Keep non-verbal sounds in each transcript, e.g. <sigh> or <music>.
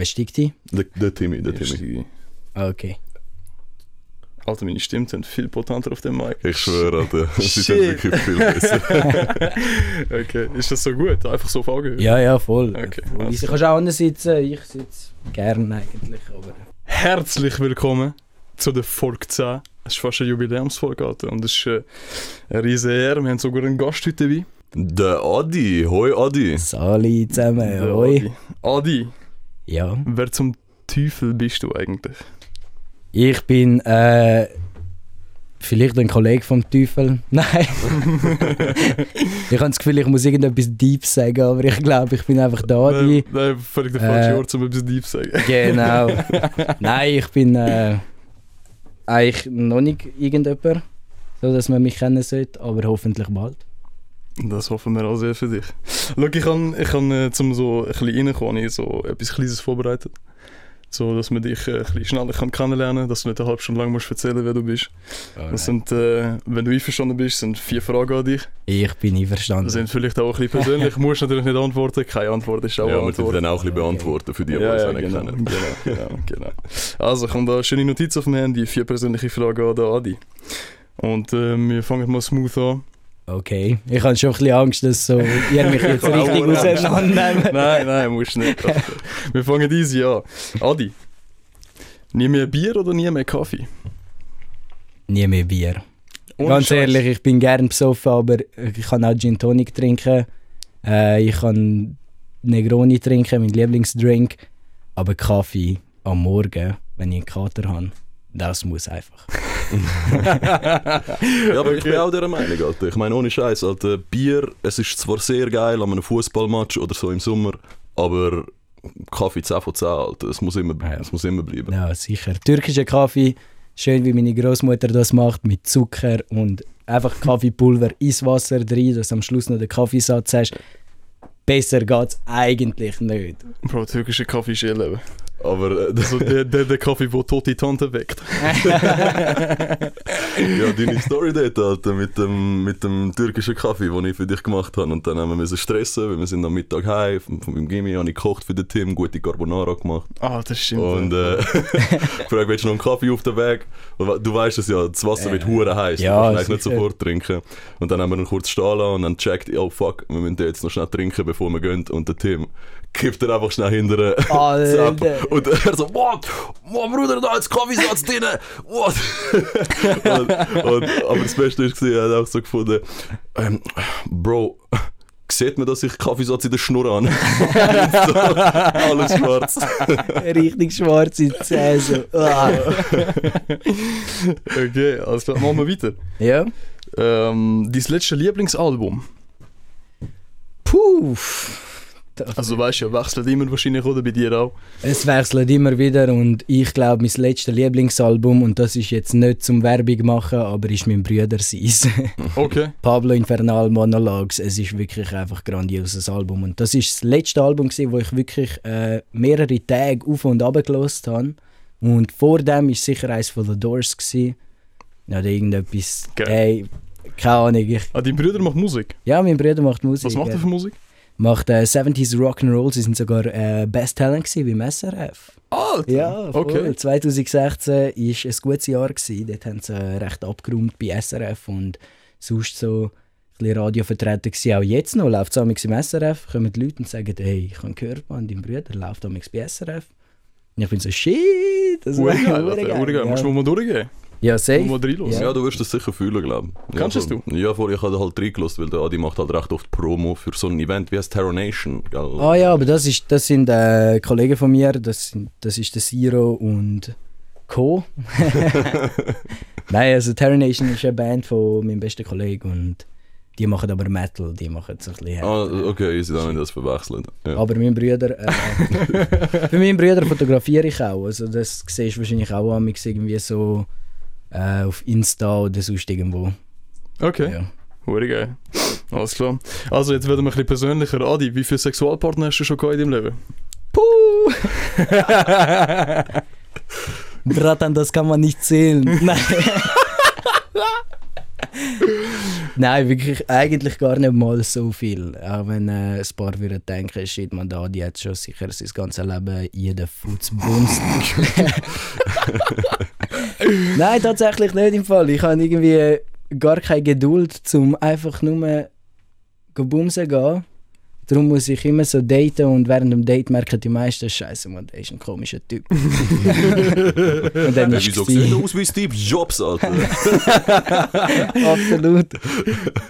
Wer steigt die? Der, der Timmy, der Ich Timmy. Ah, okay. Alter, meine Stimmen sind viel potenter auf dem Mic. Ich schwöre, Alter. <laughs> Sie sind wirklich viel besser. <laughs> okay, ist das so gut? Einfach so auf Augenhöhe? Ja, ja, voll. Okay, voll. also. Du kannst auch anders sitzen, ich sitze gern eigentlich, aber... Herzlich willkommen zu der Folge 10. Es ist fast eine Jubiläumsfolge, Alter. Und es ist äh, eine riesige Ehre. Wir haben sogar einen Gast heute dabei. Der Adi. Hoi, Adi. Sali zusammen, Der hoi. Adi. Adi, Ja. wer zum Teufel bist du eigentlich? Ich bin äh, vielleicht ein Kollege vom Teufel. <laughs> Nein. <laughs> ich habe das Gefühl, ich muss irgendetwas Deep sagen, aber ich glaube, ich bin einfach da. Nein, nein, völlig der falsche Äh, Ort, um etwas deep zu sagen. Genau. <laughs> Nein, ich bin äh, eigentlich noch nicht irgendjemand, so dass man mich kennen sollte, aber hoffentlich bald. Das hoffen wir auch sehr für dich. Schau, ich habe, ich habe äh, zum so ein bisschen reinkommen, habe ich so etwas Kleines vorbereitet. So, dass man dich äh, ein bisschen schneller kann kennenlernen kann, dass du nicht eine halbe Stunde lang musst erzählen wer du bist. Das sind, äh, wenn du einverstanden bist, sind vier Fragen an dich. Ich bin Das einverstanden. sind vielleicht auch ein bisschen persönlich. Du <laughs> musst natürlich nicht antworten. Keine Antwort ist auch Ja, eine wir Antwort. dann auch ein bisschen beantworten für die, die ja, uns ja, nicht genau, kennen. genau, genau, genau. Also, kommt da eine schöne Notiz auf dem Handy. Vier persönliche Fragen an den Adi. Und äh, wir fangen mal smooth an. Okay. Ich habe schon ein bisschen Angst, dass so, ihr mich jetzt <laughs> richtig auseinandernehmt. <laughs> Nein, nein, musst nicht. <laughs> Wir fangen easy an. Adi, nie mehr Bier oder nie mehr Kaffee? Nie mehr Bier. Ohne Ganz Scheiß. ehrlich, ich bin gern besoffen, aber ich kann auch Gin Tonic trinken. Äh, ich kann Negroni trinken, mein Lieblingsdrink. Aber Kaffee am Morgen, wenn ich einen Kater habe, das muss einfach. <laughs> Ja, aber ich bin auch dieser Meinung, Alter. Ich meine, ohne Scheiß, Alter. Bier, es ist zwar sehr geil an einem Fußballmatch oder so im Sommer, aber Kaffee 10 von 10, Alter. Es muss immer, Ja. es muss immer bleiben. Ja, sicher. Türkischer Kaffee, schön wie meine Großmutter das macht, mit Zucker und einfach Kaffeepulver ins Wasser drin, dass du am Schluss noch den Kaffeesatz hast. Besser geht's eigentlich nicht. Bro, türkischer Kaffee ist ihr Leben. Aber äh, das, Also der, der, der Kaffee, der tote Tante weckt. <laughs> ja, deine Story dort, Alter, mit dem, mit dem türkischen Kaffee, den ich für dich gemacht habe. Und dann haben wir müssen stressen, weil wir sind am Mittag heim, von, von meinem Gimmi habe ich gekocht für den Team, gute Carbonara gemacht. Ah, das stimmt. Und äh, <laughs> gefragt, willst du noch einen Kaffee auf dem Weg? Du weißt es ja, das Wasser wird hure heiß, ja, du kannst nicht sofort trinken. Und dann haben wir ihn kurz stehen lassen und dann checkt, oh fuck, wir müssen den jetzt noch schnell trinken, bevor wir gehen. Und der Tim kippt er einfach schnell hinterher. Alter. <laughs> Und er so, what? What, Bruder, da ist Kaffeesatz drin! What? <laughs> und, und, aber das Beste ist, er hat auch so gefunden, ähm, Bro, sieht man, dass ich Kaffeesatz in der Schnur habe? so, <laughs> alles schwarz. <laughs> Richtig schwarze Zähne. So. Ah. okay, alles klar. Machen wir weiter. Ja. Ähm, dein letztes Lieblingsalbum? Puh. Also weißt du, wechselt immer wahrscheinlich, oder? Bei dir auch. Es wechselt immer wieder und ich glaube, mein letztes Lieblingsalbum, und das ist jetzt nicht zum Werbung machen, aber ist mein Brüder Seis. <laughs> Okay. Pablo Infernal Monologues. Es ist wirklich einfach ein grandioses Album. Und das ist das letzte Album, gewesen, wo ich wirklich äh, mehrere Tage auf und ab gelost habe. Und vor dem war sicher eins von The Doors. Gewesen. Oder irgendetwas. Geil. Hey, keine Ahnung. Ich, Ah, dein Bruder macht Musik. ja, mein Bruder macht Musik. Was macht ja. er für Musik? Macht äh, 70s Rock'n'Roll. Sie sind sogar äh, Best Talent gewesen beim SRF. Alter! Ja, voll. Okay. 2016 war ein gutes Jahr. Gewesen. Dort haben sie äh, recht abgeräumt bei SRF und sonst so ein bisschen Radio vertreten gewesen. Auch jetzt noch läuft es im SRF. Kommen die Leute und sagen, hey, ich habe gehört, man, dein Bruder läuft amigs bei SRF. Und ich bin so, shit, das wäre geil, hure Alter. geil. Hure geil. Musst du mal durchgehen? Ja safe. Mal reinhören. Ja. Ja, du wirst das sicher fühlen, glaube ich. Kannst ja, es voll. Ja, vorher ich habe halt reingelassen, weil der Adi macht halt recht oft Promo für so ein Event wie heißt Terror Nation. Gell? Ah ja, aber das, ist, das sind äh, Kollegen von mir, das, sind, das ist der Zero und Co. <laughs> Nein, also Terror Nation ist eine Band von meinem besten Kollegen und die machen aber Metal, die machen so ein bisschen Ah, okay, easy, dann habe ich das verwechselt. Ja. Aber mein Bruder, äh, <laughs> für meinen Bruder fotografiere ich auch, also das siehst du wahrscheinlich auch an irgendwie so äh, auf Insta oder sonst irgendwo. Okay. Ja. Hure geil. Alles klar. Also, jetzt werden wir ein bisschen persönlicher. Adi, wie viele Sexualpartner hast du schon gehabt in deinem Leben? Puh! <laughs> Bratan, das kann man nicht zählen. <laughs> Nein. Nein, wirklich eigentlich gar nicht mal so viel. Auch wenn äh, ein paar würden denken, shit, man da, die hat schon sicher sein ganzes Leben jeden bumst. <laughs> Nein, tatsächlich nicht im Fall. Ich habe irgendwie gar keine Geduld, um einfach nur go bumsen gehen. Darum muss ich immer so daten und während dem Date merken die meisten, Scheiße, man, der ist ein komischer Typ. <laughs> und dann ist Wieso es sieht aus wie Steve Jobs, Alter? <laughs> Absolut.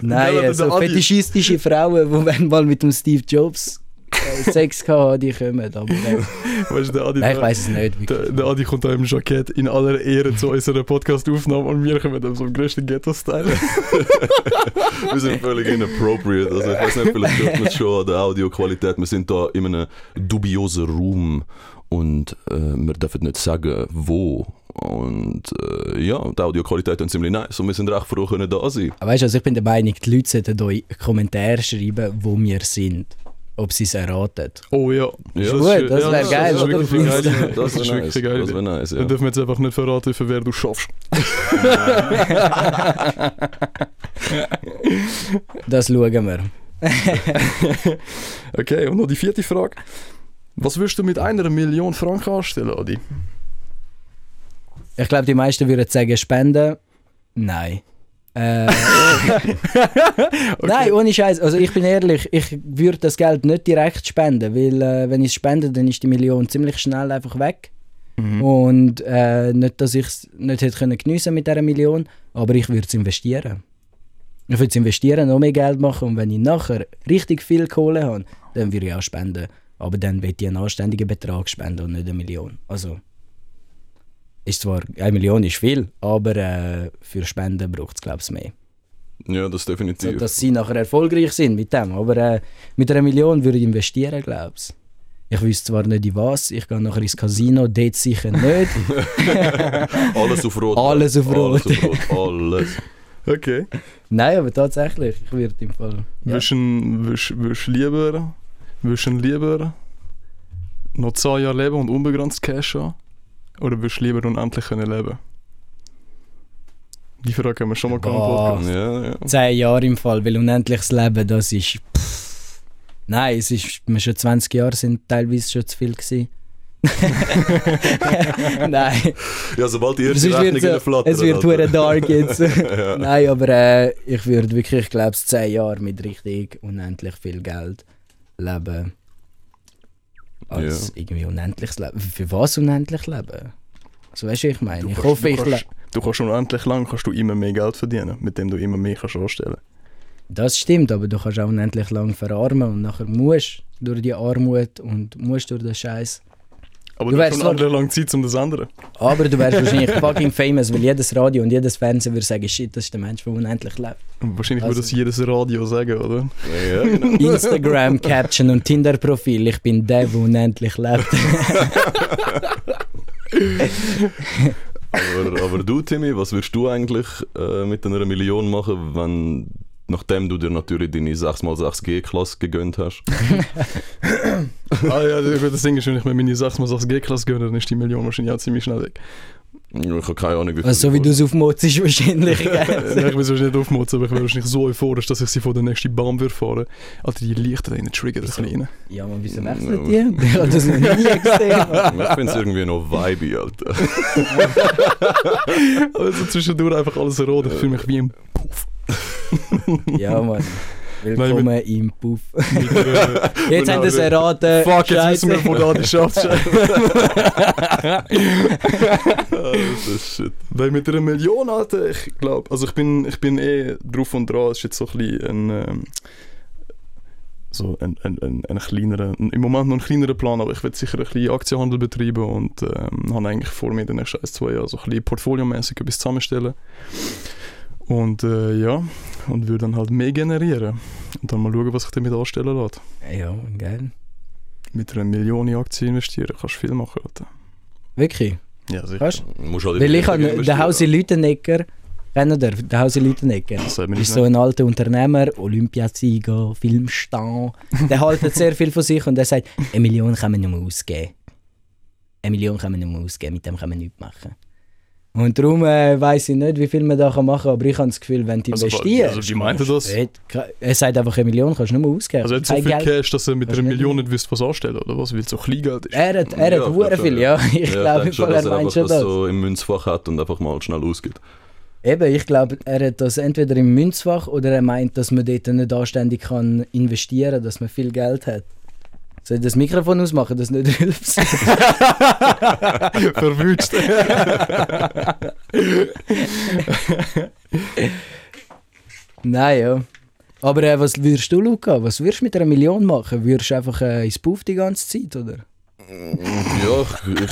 Nein, Ja, so fetischistische Frauen, die wenn <laughs> mal mit dem Steve Jobs Sex hatten, die kommen. Aber <laughs> Weißt du, der Adi, nein, ich weiß es nicht. der, der Adi kommt da im Jackett in aller Ehre zu unserer Podcast-Aufnahme und wir kommen dann so im größten Ghetto-Style. <laughs> Wir sind völlig inappropriate. Also ich weiß nicht, vielleicht hört man es schon an der Audioqualität. Wir sind da in einem dubiosen Raum und äh, wir dürfen nicht sagen, wo. Und äh, ja, die Audioqualität ist ziemlich nice und wir sind recht froh, können da sein. Weißt du, also ich bin der Meinung, die Leute sollten euch Kommentare schreiben, wo wir sind. Ob sie es erraten. Oh ja. Ja, Gut, ist- das geil, Das ist oder? wirklich eine geile Idee. Das Das ist wäre wirklich geile Das wäre nice, ja. Dann dürfen wir jetzt einfach nicht verraten, für wer du schaffst. <laughs> Das schauen wir. <laughs> Okay, und noch die vierte Frage. Was würdest du mit einer Million Franken anstellen, Adi? Ich glaube, die meisten würden sagen, spenden. Nein. Äh, <laughs> Nein, ohne Scheiß. Also ich bin ehrlich, ich würde das Geld nicht direkt spenden, weil äh, wenn ich es spende, dann ist die Million ziemlich schnell einfach weg. Und äh, nicht, dass ich es nicht hätte können geniessen mit dieser Million, aber ich würde es investieren. Ich würde es investieren, noch mehr Geld machen und wenn ich nachher richtig viel Kohle habe, dann würde ich auch spenden. Aber dann will ich einen anständigen Betrag spenden und nicht eine Million. Also ist zwar, eine Million ist viel, aber äh, für Spenden braucht es glaube ich mehr. Ja, das So, definitiv. dass sie nachher erfolgreich sind mit dem. Aber äh, mit einer Million würde ich investieren, glaube ich. Ich wüsste zwar nicht in was, ich gehe nachher ins Casino, dort sicher nicht. <laughs> Alles auf Rot. Alles auf Rot. Alles auf Rot. Alles. Okay. Nein, aber tatsächlich, ich würde im Fall. Ja. Willst du lieber, lieber noch 10 Jahre leben und unbegrenzt Cash haben? Oder willst du lieber unendlich können leben? Die Frage haben wir schon mal. Podcast. Ja, ja. Zehn Jahre im Fall, weil unendliches Leben, das ist. Pff. Nein, es ist, wir schon 20 Jahre sind teilweise schon zu viel gewesen. <laughs> Nein, ja, sobald die erste Rechnung in äh, es wird hure dark jetzt. <laughs> ja. <laughs> Nein, aber äh, ich würde wirklich, ich glaube, 10 Jahre mit richtig unendlich viel Geld leben. Als irgendwie unendliches Leben. Für was unendlich leben? Also weißt du, wie ich meine? Du Ich kannst- hoffe, du ich kannst, du kannst unendlich lang kannst du immer mehr Geld verdienen, mit dem du immer mehr kannst anstellen. Das stimmt, aber du kannst auch unendlich lang verarmen und nachher musst du durch die Armut und musst durch den Scheiß. Aber Du du, schon andere lange Zeit, um das zu ändern. Aber du wärst wahrscheinlich <laughs> fucking famous, weil jedes Radio und jedes Fernsehen würde sagen, shit, das ist der Mensch, der unendlich lebt. Und wahrscheinlich würde Also- das jedes Radio sagen, oder? ja, genau. Instagram, Caption und Tinder-Profil, ich bin der, der unendlich lebt. aber, aber du, Timmy, was würdest du eigentlich äh, mit einer Million machen, wenn, nachdem du dir natürlich deine 6x6 G-Klasse gegönnt hast? <laughs> ah ja, das Ding ist, wenn ich mir meine 6x6 G-Klasse gönne, dann ist die Million wahrscheinlich auch ziemlich schnell weg. Ich habe keine Ahnung, wie Also, so wie du es aufmutzt, wahrscheinlich. <laughs> Nein, ich will es nicht aufmotzen, aber ich wäre wahrscheinlich so euphorisch, dass ich sie vor den nächsten Baum würde fahren. Alter, die Lichter da in den Trigger, das kleine. ja, man, wieso Ja. wechselt die? <laughs> Ich habe das noch nie gesehen. Ich finde es irgendwie noch vibey, Alter. <laughs> Also zwischendurch einfach alles rot, ich fühle mich wie im Puff. ja, Mann. Willkommen im Puff. <laughs> Jetzt haben sie es erraten. Fuck, jetzt Scheisse. wissen wir, wo da die <laughs> das ist shit. Weil mit einer Million, Alter, ich glaube, also ich bin, ich bin eh drauf und dran, es ist jetzt so ein bisschen ein, ähm, so ein, ein, ein, ein kleinerer, im Moment noch ein kleinerer Plan, aber ich will sicher ein bisschen Aktienhandel betreiben und ähm, habe eigentlich vor mir in den nächsten ein, zwei Jahren so ein bisschen portfoliomäßig etwas zusammenstellen. Und äh, ja, und würde dann halt mehr generieren. Und dann mal schauen, was ich damit anstellen lasse. Ja, geil. Mit einer Million in Aktien investieren kannst du viel machen, Alter. Wirklich? Ja, sicher. Weißt musst halt Weil ich habe den Hausi. Lütenegger, kennt ihr? Den Hausi Lütenegger. Das ist nicht. so ein alter Unternehmer, Olympiasieger, Filmstar. Der haltet sehr viel von sich und der sagt, eine Million kann man nicht mehr ausgeben. Eine Million kann man nicht mehr ausgeben, mit dem kann man nichts machen. Und darum äh, weiß ich nicht, wie viel man da kann machen kann, aber ich habe das Gefühl, wenn du Also, investierst. also wie meint er das? Er sagt einfach, eine Million kannst du nicht mehr ausgeben. Also er hat so Kein viel Geld. Cash, dass er mit einer Million nicht wüsste, was anstellen oder was, weil es so Kleingeld ist. Er hat, er Ja, hat ich schon, viel, ja. Ich Ja, ich glaube, schon, er er meint schon das das. so im Münzfach hat und einfach mal schnell ausgeht. Eben, ich glaube, er hat das entweder im Münzfach oder er meint, dass man dort nicht anständig kann investieren kann, dass man viel Geld hat. Soll ich das Mikrofon ausmachen, das nicht hilft? Verwünscht. Nein, ja. Aber äh, was würdest du, Luca? Was würdest du mit einer Million machen? Würdest du einfach äh, ins Puff die ganze Zeit, oder? Ja, ich, ich,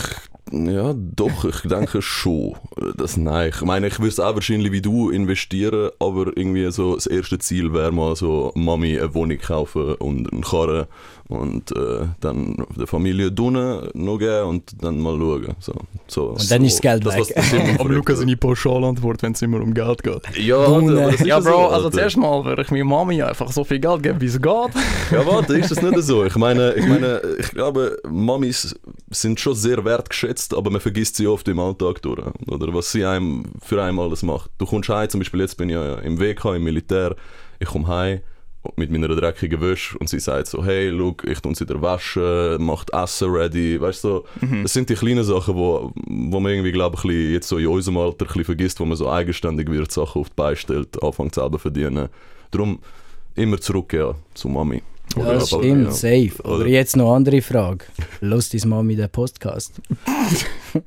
ja, doch, ich denke schon. Das, nein, ich meine, ich würde es auch wahrscheinlich wie du investieren, aber irgendwie so das erste Ziel wäre mal so Mami eine Wohnung kaufen und einen Karren und äh, dann der Familie Dunne noch geben und dann mal schauen. So, so, Und dann ist das Geld weg. was der Simon Aber. Lukas seine Pauschalantwort, wenn es immer um Geld geht. Ja, das ist Ja, so, Bro, also Alter. zuerst mal würde ich meiner Mami einfach so viel Geld geben, wie es geht. <laughs> Ja, warte, ist das nicht so? Ich meine, ich meine, ich glaube, Mamis sind schon sehr wertgeschätzt, aber man vergisst sie oft im Alltag durch. Oder was sie einem für einen alles macht. Du kommst heim, zum Beispiel jetzt bin ich ja im WK, im Militär, ich komme heim mit meiner dreckigen Wäsche und sie sagt so, hey, look, ich tue sie dir waschen, macht Essen ready, weißt du, so. das sind die kleinen Sachen, wo, wo man irgendwie, glaube ich, jetzt so in unserem Alter ein bisschen vergisst, wo man so eigenständig wird, Sachen auf die Beine stellt, anfängt selber verdienen. Darum immer zurück, ja, zu Mami. Ja, Oder das aber, stimmt, ja. safe. Aber Oder- jetzt noch eine andere Frage. Los deine Mami den Podcast. <laughs>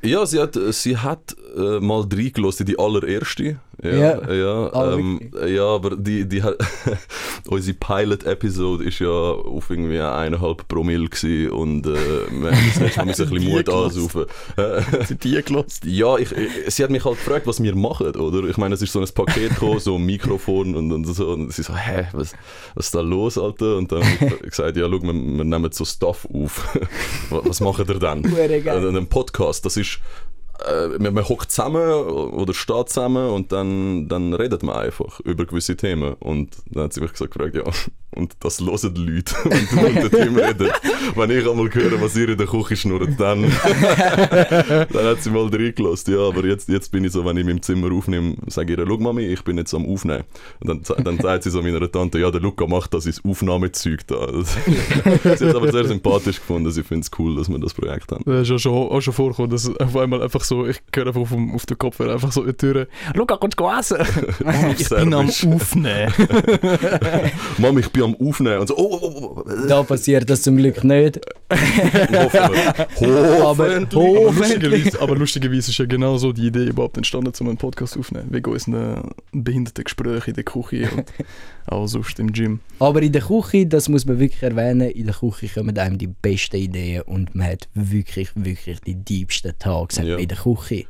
Ja, sie hat, sie hat äh, mal reingelassen, die allererste. Ja, Ja. ja, Ah, ähm, ja aber die, die hat, <laughs> unsere Pilot-Episode ist ja auf irgendwie eineinhalb Promille gewesen und äh, wir haben das Mal ein <laughs> bisschen Mut ansaufen. Sie <laughs> die gelost. ja, ich, ich, sie hat mich halt gefragt, was wir machen, oder? Ich meine, es ist so ein Paket gekommen, so ein Mikrofon und, und so. Und sie so, hä, was, was ist da los, Alter? Und dann habe ich gesagt, ja, schau, wir, wir nehmen so Stuff auf. was, was machen ihr geil. Äh, Ein Podcast, das ist, äh, man, man hockt zusammen oder steht zusammen und dann, dann redet man einfach über gewisse Themen. Und dann hat sie mich gesagt, gefragt, ja, und das hören die Leute, <laughs> wenn du und der Tim redet. Wenn ich einmal höre, was ihr in der Küche schnurrt, dann, <laughs> dann hat sie mal reingelassen. Ja, aber jetzt, jetzt bin ich so, wenn ich mein Zimmer aufnehme, sage ich ihr, schau Mami, ich bin jetzt am Aufnehmen. Und dann, dann sagt sie so meiner Tante, ja, der Luca macht das ins Aufnahmezeug da. Das, <laughs> sie hat es aber sehr sympathisch gefunden. Sie findet es cool, dass wir das Projekt haben. Das ist ja schon, auch schon vorgekommen, dass auf einmal einfach so, ich höre einfach auf, dem- auf den Kopfhörer einfach so in die Tür, Luca, kommst du essen? ich bin am. Aufnehmen. Mami, ich bin am Aufnehmen. Und so, oh, oh, oh, oh. Da passiert das zum Glück nicht. Hoffen wir. Aber Hoffentlich. Aber hoffentlich. lustigerweise, aber lustigerweise ist ja genau so die Idee überhaupt entstanden, um einen Podcast aufzunehmen. Wegen unseren Behindertengesprächen in der Küche und <laughs> auch sonst im Gym. Aber in der Küche, das muss man wirklich erwähnen, in der Küche kommen einem die besten Ideen und man hat wirklich, wirklich die diebsten Tage Ja. in der Küche.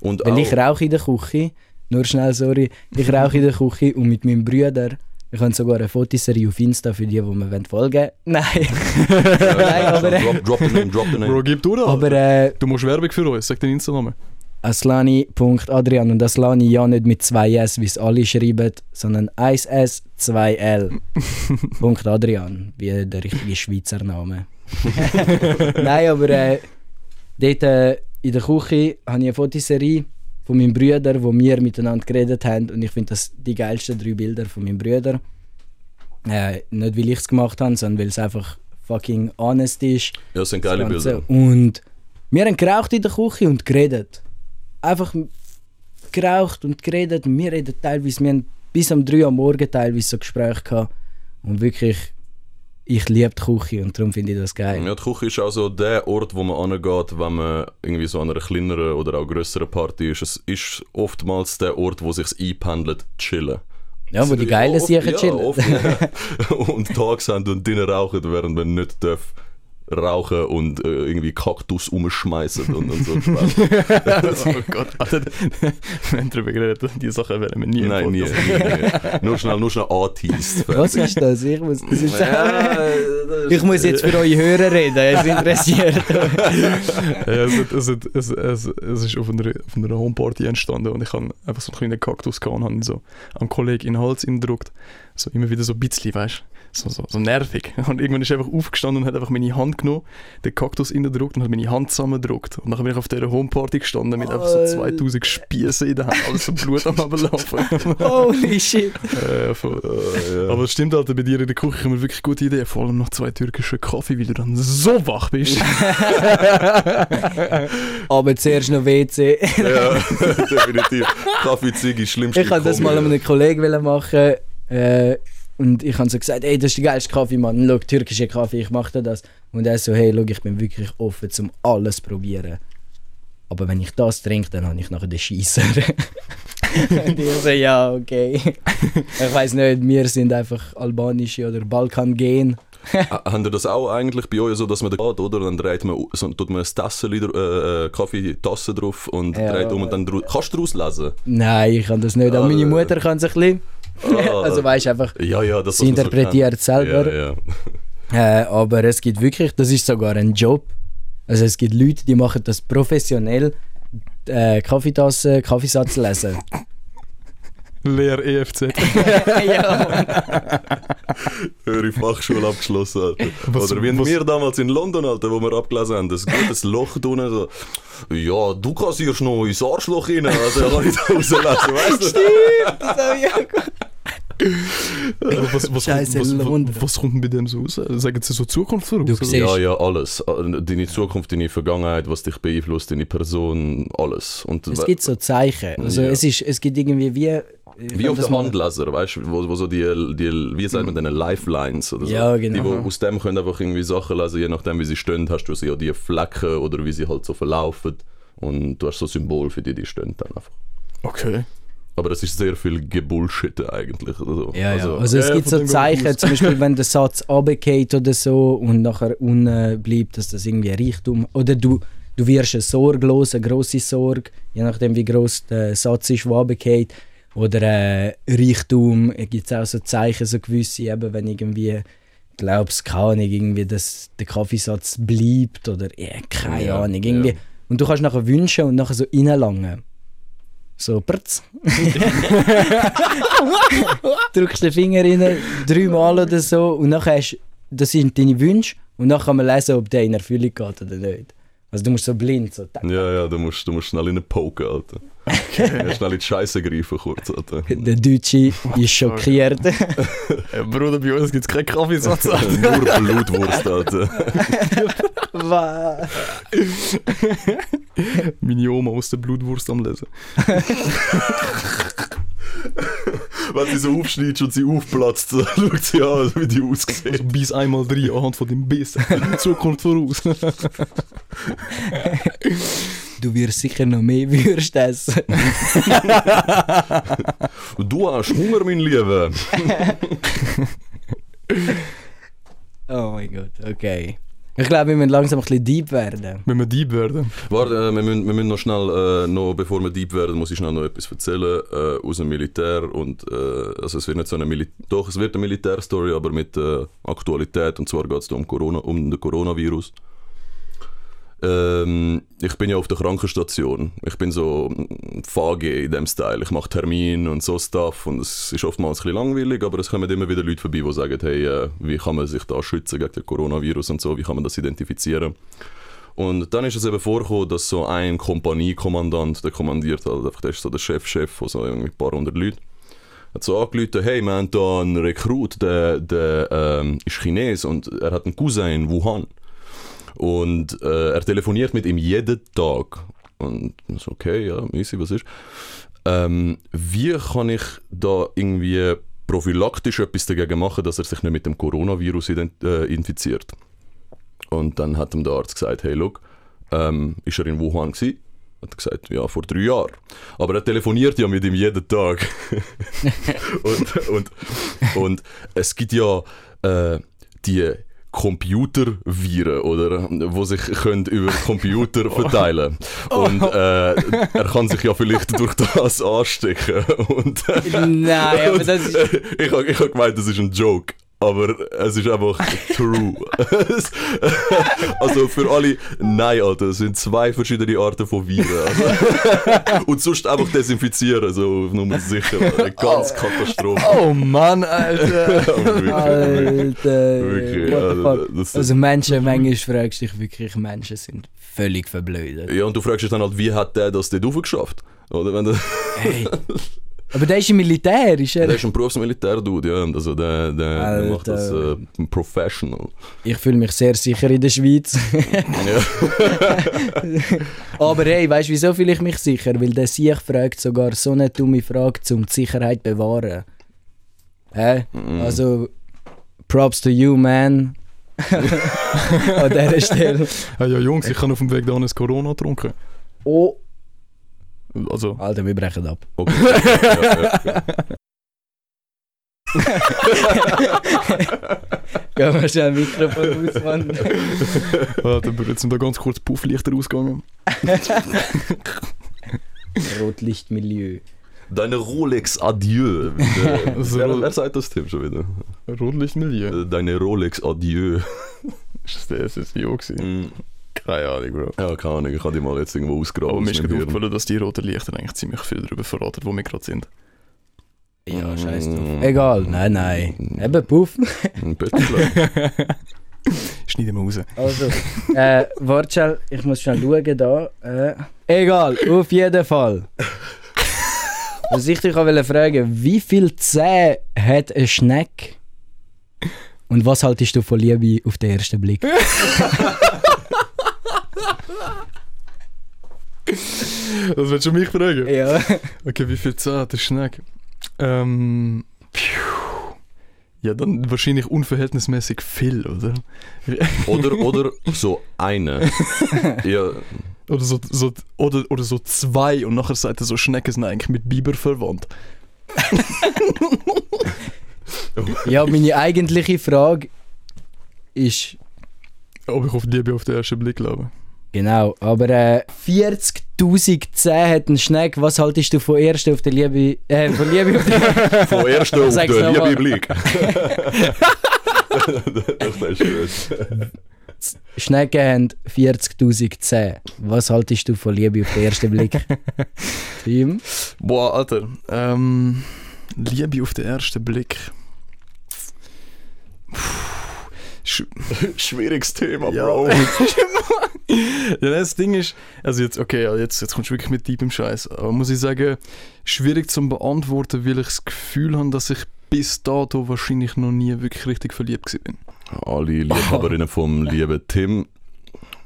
Und Weil auch, ich rauche in der Küche, nur schnell, sorry, ich rauche in der Küche und mit meinem Bruder, ich habe sogar eine Fotoserie auf Insta für die, die mir wollen folgen wollen. Nein, <laughs> Nein, aber, äh, drop, drop the name, drop the name. Bro, gib du das. aber äh, du musst Werbung für uns, sag den Insta-Namen. Aslani.adrian und Aslani ja nicht mit zwei S, wie es alle schreiben, sondern 1S, 2L. <laughs> Punkt Adrian, wie der richtige Schweizer Name. <laughs> Nein, aber äh, dort äh, in der Küche habe ich eine Fotoserie von meinem Brüder, wo wir miteinander geredet haben und ich finde das die geilsten drei Bilder von meinem Brüder. Äh, nicht weil ich es gemacht habe, sondern weil es einfach fucking honest ist. Ja, das sind geile Das. Bilder. Und wir haben geraucht in der Küche und geredet. Einfach geraucht und geredet. Und wir reden teilweise, wir haben bis um 3 Uhr am Morgen teilweise so Gespräche gehabt. Und wirklich, ich liebe die Küche und darum finde ich das geil. Ja, die Küche ist auch so der Ort, wo man angeht, wenn man irgendwie so an einer kleineren oder auch größeren Party ist. Es ist oftmals der Ort, wo sich einpendelt, chillen. Ja, wo die geilen Sachen ja, chillen. oft, ja. <laughs> <laughs> und Tags haben und drinnen rauchen, während man nicht darf rauchen und äh, irgendwie Kaktus umschmeißen und, und so. Spaß. <laughs> oh Gott, Alter, wir haben darüber geredet, die Sachen werden wir nie Nein, nie, nie. Nur schnell, nur schnell anteased. <laughs> Was ist das? Ich muss, das ist Ja, <laughs> ich muss jetzt für eure Hörer reden, es interessiert euch. ja, es, es, es, es, es ist auf einer, auf einer Homeparty entstanden und ich habe einfach so einen kleinen Kaktus gehabt und habe ihn so am Kollegen in den Hals gedrückt. So immer wieder so ein bisschen, weißt du? So, so, so nervig. <laughs> Und irgendwann ist er einfach aufgestanden und hat einfach meine Hand genommen, den Kaktus reingedruckt und hat meine Hand zusammengedruckt. Und dann bin ich auf dieser Homeparty gestanden mit einfach so 2000 Spießen in der Hand, alles so Blut am Ablaufen. <laughs> Holy shit. äh, voll. Äh, ja. Aber es stimmt, Alter, bei dir in der Küche kommen wirklich gute Ideen, vor allem nach zwei türkischen Kaffee, weil du dann so wach bist. <laughs> Aber zuerst noch WC. ja, definitiv. Kaffee, Ziggy, schlimmste Ich wollte das mal einem Kollegen machen äh, und ich habe so gesagt, ey, das ist der geilste Kaffee, Mann. Schau, türkischer Kaffee, ich mache dir das. Und er so, hey, schau, ich bin wirklich offen, zum alles probieren. Aber wenn ich das trinke, dann habe ich nachher den Scheisser. und <laughs> ich so, ja, okay. ich weiß nicht, wir sind einfach albanische oder Balkan-Gen. Habt ihr das auch eigentlich bei euch so, dass man da geht, oder? Dann dreht man, so, tut man ein Tasseli, äh, äh, Kaffeetasse drauf und Ja, dreht um und dann kannst du daraus lesen. Nein, ich kann das nicht. Aber meine Ah, Mutter kann es ein bisschen. Ah. <laughs> also weißt einfach, Ja, ja, das sie so interpretiert kennt. selber. Ja, ja. <laughs> Äh, aber es gibt wirklich, das ist sogar ein Job. Also es gibt Leute, die machen das professionell, äh, Kaffeetassen, Kaffeesatz lesen. Leer E EFZ. <laughs> ja, Höhere Fachschule abgeschlossen, Alter. Was- Oder wie was- wir damals in London, Alter, wo wir abgelesen haben, das gutes Loch drinnen, so. Ja, du kassierst noch ins Arschloch rein, also kann ich da rauslassen, weißt du? Aber was, was, Scheiße, was, London. was, was kommt denn bei dem so raus? Sagen sie so Zukunft voraus? Du oder? siehst- Ja, ja, alles. Äh, Deine Zukunft, deine Vergangenheit, was dich beeinflusst, deine Person, alles. Und es gibt so Zeichen. Also Ja. es, ist, es gibt irgendwie wie... Wie auf der Handleser, weißt du, wo, wo so die, die, wie sagt man, denn, Lifelines oder so. Ja, genau. Die, wo aus dem können einfach irgendwie Sachen lesen, je nachdem wie sie stehen, hast du ja die Flecken oder wie sie halt so verlaufen. Und du hast so ein Symbol für die, die stehen dann einfach. Okay. Aber das ist sehr viel Gebullshit eigentlich. Also, Ja, ja. Also es Ja, gibt so dem Zeichen, zum Beispiel wenn der Satz <laughs> runtergeht oder so und nachher unten bleibt, dass das irgendwie Reichtum... Oder du, du wirst eine Sorge los, eine grosse Sorge, je nachdem wie groß der Satz ist, der runtergeht. Oder äh, Reichtum, gibt es auch so Zeichen, so gewisse, eben wenn irgendwie... glaubst keine Ahnung, irgendwie, dass der Kaffeesatz bleibt oder ja, keine Ja, Ahnung, irgendwie. ja. Und du kannst nachher wünschen und nachher so reinlangen. So, prtz. <laughs> Drückst den Finger rein, dreimal oder so und nachher hast das sind deine Wünsche und dann kann man lesen, ob der in Erfüllung geht oder nicht. Also du musst so blind so. tack. Ja, ja, du musst, du musst schnell in den poken, Alter. Ja, <laughs> schnell in die Scheiße greifen, kurz, Alter. Der Deutsche ist schockiert. <laughs> Bruder, bei uns gibt es keinen Kaffeesatz. <laughs> Nur Blutwurst, Alter. Was? Meine Oma aus der Blutwurst am Lesen. Wenn sie so aufschneidet und sie aufplatzt, dann schaut sie an, wie die aussieht. Also bis einmal drei anhand von dem Biss. Zukunft voraus. Du wirst sicher noch mehr <laughs> Würste essen. Du hast Hunger, mein Lieber. <laughs> Oh mein Gott, okay. Ich glaube, wir müssen langsam ein bisschen deep werden. Wenn wir Dieb werden. Warte, äh, wir, müssen, wir müssen noch schnell, äh, noch, bevor wir deep werden, muss ich schnell noch etwas erzählen äh, aus dem Militär. Und, äh, also es wird nicht so eine Mili Doch, es wird eine Militärstory, aber mit äh, Aktualität. Und zwar geht es um, Corona, um den Coronavirus. Ähm, ich bin ja auf der Krankenstation. Ich bin so mm, VG in dem Style. Ich mache Termine und so Stuff und es ist oftmals ein bisschen langweilig, aber es kommen immer wieder Leute vorbei, die sagen, hey, äh, wie kann man sich da schützen gegen den Coronavirus und so, wie kann man das identifizieren. Und dann ist es eben vorgekommen, dass so ein Kompaniekommandant, der kommandiert halt einfach, der ist so der Chef-Chef von so ein paar hundert Leuten, hat so angerufen, hey, wir haben da einen Rekrut, der, der ähm, ist Chines und er hat einen Cousin in Wuhan. Und äh, er telefoniert mit ihm jeden Tag. Und so, okay, ja, easy, was ist? Ähm, wie kann ich da irgendwie prophylaktisch etwas dagegen machen, dass er sich nicht mit dem Coronavirus äh, infiziert? Und dann hat ihm der Arzt gesagt, hey, look, ähm, ist er in Wuhan gewesen? Hat gesagt, ja, vor drei Jahren. Aber er telefoniert ja mit ihm jeden Tag. <laughs> und, und, und es gibt ja äh, die Computerviren, oder? Wo sich können über Computer verteilen Und äh, er kann sich ja vielleicht durch das anstecken. Und, Nein, aber das ist. <laughs> ich habe ich hab gemeint, das ist ein Joke. Aber es ist einfach true. <laughs> also für alle, nein, Alter, es sind zwei verschiedene Arten von Viren. Also. <laughs> Und sonst einfach desinfizieren, so auf Nummer sicher. Eine ganz Katastrophe. Oh Mann, Alter. <laughs> wirklich, Alter. wirklich. Also, das- Also Menschen, manchmal fragst du dich wirklich, Menschen sind völlig verblödet. Ja, und du fragst dich dann halt, wie hat der das dort hochgeschafft? Oder wenn der, Hey. Aber der ist im Militär, ist er? der ist ein Berufsmilitär-Dude, ja. Also der, der, der macht das äh, professional. Ich fühle mich sehr sicher in der Schweiz. Ja. <laughs> Aber hey, weißt du, wieso fühle ich mich sicher? Weil der sich fragt sogar so eine dumme Frage, um die Sicherheit zu bewahren. Hä? Mhm. Also, props to you, man. <laughs> An dieser Stelle. Ja, ja, Jungs, ich habe auf dem Weg da ein Corona getrunken. Oh, Also, Alter, wir brechen ab. Okay. ja, <laughs> ja. Gehen wir schnell ein Mikrofon aus, Mann. <laughs> Alter, jetzt sind da ganz kurz Pufflichter ausgegangen. <laughs> Rotlichtmilieu. Deine Rolex Adieu. Wer, wer, sagt das Tim schon wieder? Rotlichtmilieu. Deine Rolex Adieu. Ist das der SSIO gewesen? Mm. Keine Ahnung, Bro. Ja, keine Ahnung, ich habe die mal jetzt irgendwo ausgraben. Aber mir ist gerade aufgefallen, dass die roten Lichter eigentlich ziemlich viel darüber verraten, wo wir gerade sind. Ja, scheiß drauf. Mm. Egal, nein, nein. Eben, puff. Mm, bitte klar. <laughs> Schneiden wir raus. Also, äh, warte schnell, ich muss schnell schauen da. Äh, egal, auf jeden Fall. Was ich dich auch fragen, wie viel Zähne hat ein Schneck? Und was haltest du von Liebe auf den ersten Blick? <laughs> Das willst du mich fragen? ja. Okay, wie viel Zähne hat der Schneck? Ähm. Pfiuh. Ja, dann wahrscheinlich unverhältnismäßig viel, oder? Oder, <laughs> oder so eine. Ja, Oder so, so, oder, oder so zwei und nachher sagt er so, Schnecken sind eigentlich mit Biber verwandt. ja, meine eigentliche Frage ist, Ob ich auf Liebe auf den ersten Blick glaube. Genau, aber äh, 40'000 Zähne hat ein Schneck. Was haltest du von ersten auf der Liebe, äh, von Liebe auf der <laughs> von erst <laughs> auf mal. liebe Blick. das ist gut. Schnecken haben 40'000 Zähne. Was haltest du von Liebe auf den ersten Blick? <laughs> Tim? Boah, Alter. Ähm, Liebe auf den ersten Blick. Puh. Sch <laughs> Schwieriges Thema, Ja. Bro. <laughs> ja, das Ding ist, also jetzt, okay, jetzt, jetzt kommst du wirklich mit deep im Scheiß. Aber muss ich sagen, schwierig zum beantworten, weil ich das Gefühl habe, dass ich bis dato wahrscheinlich noch nie wirklich richtig verliebt bin. Alle Liebhaberinnen vom lieben Tim.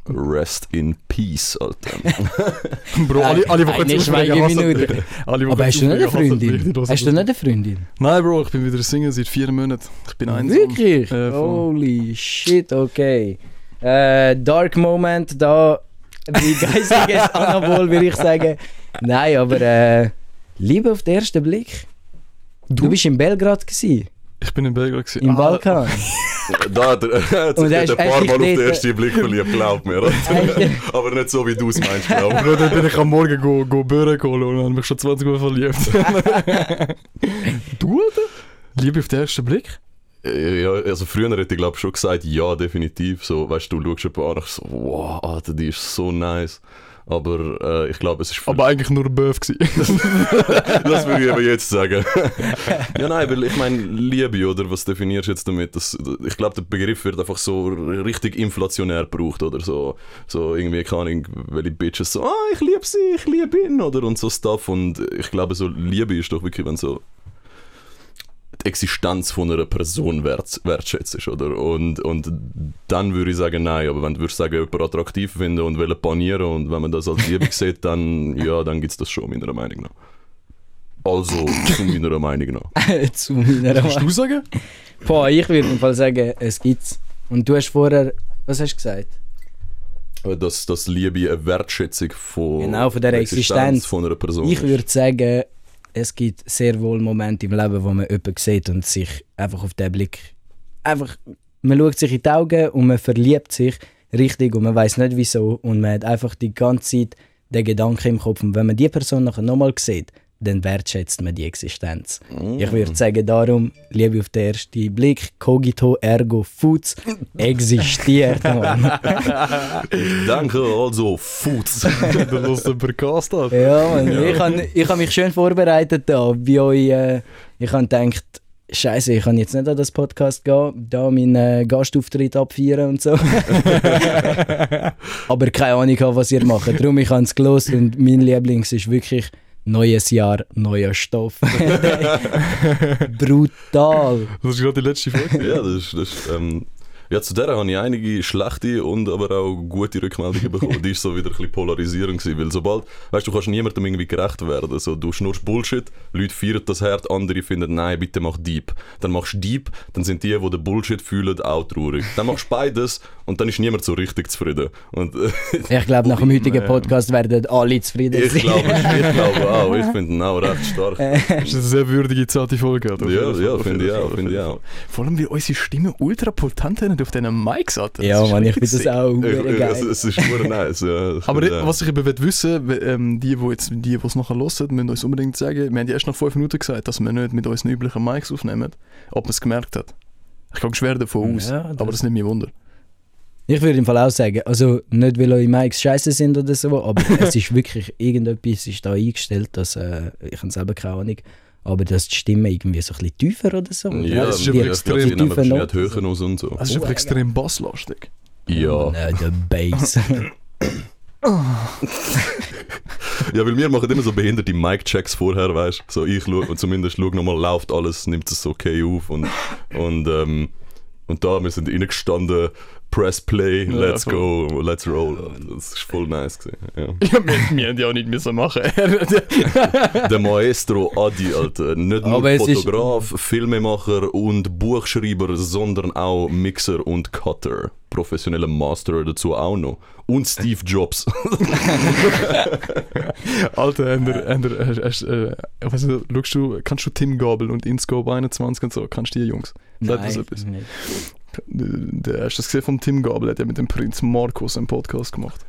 Rest in peace, Alter. <laughs> Bro, alle, alle, hassen Schweigeminute. dich. Alle, Aber hast du nicht eine. Freundin? Hast du nicht eine Freundin? Nein, Bro, ich bin wieder Single seit vier Monaten. Ich bin einsam. Wirklich? Äh. Holy shit, okay. Äh, Dark Moment da. Wie <laughs> geistiges Anabol würde ich sagen. Nein, aber äh, Liebe auf den ersten Blick. Du, Du? bist in Belgrad gewesen, Ich bin in Belgrad gewesen. im Ah, Balkan. <laughs> Da hat er, hat sich ein paar Mal auf den ersten Blick verliebt, glaub mir. <laughs> Aber nicht so, wie du es meinst, glaub mir. Bro, dann bin ich am Morgen go, go Böhren geholt und habe mich schon 20 Mal verliebt. <laughs> du, Alter? Liebe auf den ersten Blick? Äh, Ja, also früher hätte ich glaube schon gesagt, ja, definitiv. So, weißt du, du schaust jemanden an und so, wow, Alter, die ist so nice. Aber äh, ich glaube, es ist Aber eigentlich nur ein Böf gewesen. <laughs> Das würde ich eben jetzt sagen. <laughs> ja, nein, weil ich meine, Liebe, oder? Was definierst du jetzt damit? Das, ich glaube, der Begriff wird einfach so richtig inflationär gebraucht, oder? So, so irgendwie, keine Ahnung, welche Bitches so, ah, ich liebe sie, ich liebe ihn, oder? Und so Stuff. Und ich glaube, so Liebe ist doch wirklich, wenn so Existenz von einer Person wert, wertschätzt, oder? Und, und dann würde ich sagen, nein, aber wenn du würdest sagen, jemanden attraktiv finden und wollen panieren und wenn man das als Liebe <laughs> sieht, dann, ja, dann gibt es das schon, meiner Meinung nach. Also, zu meiner Meinung nach. <laughs> Zu meiner Kannst du sagen? Boah, ich würde im Fall sagen, es gibt's. Und du hast vorher, was hast du gesagt? Dass, dass Liebe eine Wertschätzung von, Genau, von der Existenz. von einer Person Ich würde sagen, es gibt sehr wohl Momente im Leben, wo man jemanden sieht und sich einfach auf den Blick einfach, man schaut sich in die Augen und man verliebt sich richtig und man weiß nicht wieso und man hat einfach die ganze Zeit den Gedanken im Kopf. Und wenn man die Person nachher nochmal sieht, dann wertschätzt man die Existenz. Mm. Ich würde sagen, darum, Liebe auf den ersten Blick, cogito ergo fuz, existiert. <laughs> Danke, also Foods. Der lässt den Podcast ab. Ja, Mann, ich habe ich hab mich schön vorbereitet da, bei euch. Äh, ich habe gedacht, Scheiße, ich kann jetzt nicht an das Podcast gehen, da meinen äh, Gastauftritt abfeiern und so. <laughs> Aber keine Ahnung, was ihr macht. Darum ich habe es gelost und mein Lieblings ist wirklich neues Jahr, neuer Stoff. <laughs> Brutal. Das ist gerade die letzte Folge. ja, das ist, das ist, ähm, ja, zu der habe ich einige schlechte und aber auch gute Rückmeldungen bekommen. Die war so wieder ein bisschen polarisierend, gewesen, weil sobald, weißt du, du kannst niemandem irgendwie gerecht werden. So, du schnurst Bullshit, Leute feiern das hart, andere finden, nein, bitte mach Deep. Dann machst du Deep, dann sind die, die den Bullshit fühlen, auch traurig. Dann machst du beides und dann ist niemand so richtig zufrieden. Und, äh, Ich glaube, nach dem heutigen Podcast werden alle zufrieden ich, sein. glaube, ich glaube auch, ich finde ihn auch recht stark. Das ist eine sehr würdige, zarte Folge. Ja, ja, finde ich auch, jeden ich auch. Vor allem, wie unsere Stimme ultra potent haben auf diesen Mics, Alter. Das Ja, Mann, ich finde das auch ich, es, geil. es ist nur nice, ja. Aber auch. was ich eben wissen ähm, die, die jetzt, die, die es nachher hören, müssen uns unbedingt sagen, wir haben ja erst nach 5 Minuten gesagt, dass wir nicht mit unseren üblichen Mics aufnehmen, ob man es gemerkt hat. Ich gehe schwer davon aus, Ja, das- aber das nimmt mich Wunder. Ich würde im Fall auch sagen, also nicht weil eure Mics scheiße sind oder so, aber es ist wirklich <laughs> irgendetwas ist da eingestellt, dass äh, ich habe selber keine Ahnung, aber dass die Stimme irgendwie so ein bisschen tiefer oder so. Ja, das ist die- aber extrem die nehmen tiefe wahrscheinlich Noten, die Höhen aus und so. Es ist Oh, einfach ja. extrem basslastig. Ja. Nein, der Bass. <laughs> Ja, weil wir machen immer so behinderte Mic-Checks vorher, weißt du? So, ich schaue, und zumindest schaue nochmal, läuft alles, nimmt es okay auf und, und, ähm, und da, wir sind reingestanden, press play, Ja, let's voll. go, let's roll. Das ist voll nice gewesen, ja. <laughs> Ja, wir, wir haben ja auch nicht müssen machen. <laughs> Der Maestro Adi, Alter. Nicht nur Aber ist- Fotograf, Filmemacher und Buchschreiber, sondern auch Mixer und Cutter. Professioneller Master dazu auch noch. Und Steve Jobs. <laughs> Alter, Ender, Ender, äh, äh, äh, ich weiß nicht, schaust du, kannst du Tim Gabel und InScope 21 und so, kannst du die Jungs? Sagt das etwas? nicht. Der, hast du gesehen vom Tim Gabel, der hat ja mit dem Prinz Markus einen Podcast gemacht.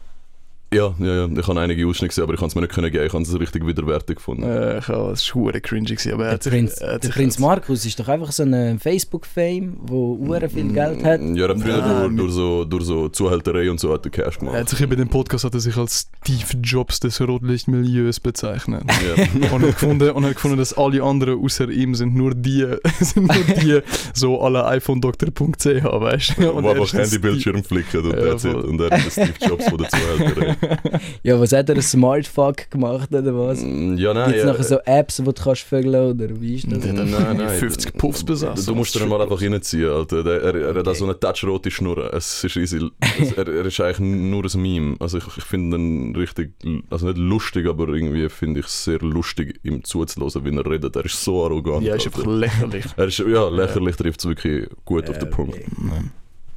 Ja, ja, ja. Ich habe einige Ausschnitte gesehen, aber ich kann es mir nicht können geben. Ich habe es richtig widerwärtig gefunden. Äh, ich habe es war cringy, gewesen, aber er Der sich, er der Prinz Markus ist doch einfach so ein Facebook-Fame, wo ure viel Geld hat. Ja, er hat früher Ah, durch, durch, so, durch so Zuhälterei und so hat er Cash Er gemacht. hat sich eben den Podcast hat er sich als Steve Jobs des Rotlichtmilieus bezeichnet. Ja. <laughs> und, hat gefunden, und hat gefunden, dass alle anderen außer ihm sind nur die, <laughs> sind nur die so alle iPhone-Doktor.ch, weißt du? Wo Und er einfach Handybildschirm flicken und Ja, that's it. voll. Und er ist der Steve Jobs von der Zuhälterei. <laughs> <laughs> Ja, was hat er, ein Smartfuck gemacht oder was? Ja, nein. Gibt es ja, nachher so Apps, die du kannst vögeln oder wie ist das? Hat Nein, einfach nein. 50 Puffs besessen. Du musst ihn mal einfach reinziehen, Alter. Der, er, er hat so eine touchrote Schnur. Es ist easy. Er, er ist eigentlich nur ein Meme. Also ich, ich finde ihn richtig, also nicht lustig, aber irgendwie finde ich es sehr lustig, ihm zuzuhören, wie er redet. Er ist so arrogant. Ja, ist Alter. einfach lächerlich. er ist, ja, lächerlich trifft es wirklich gut auf den Ja, Punkt. okay.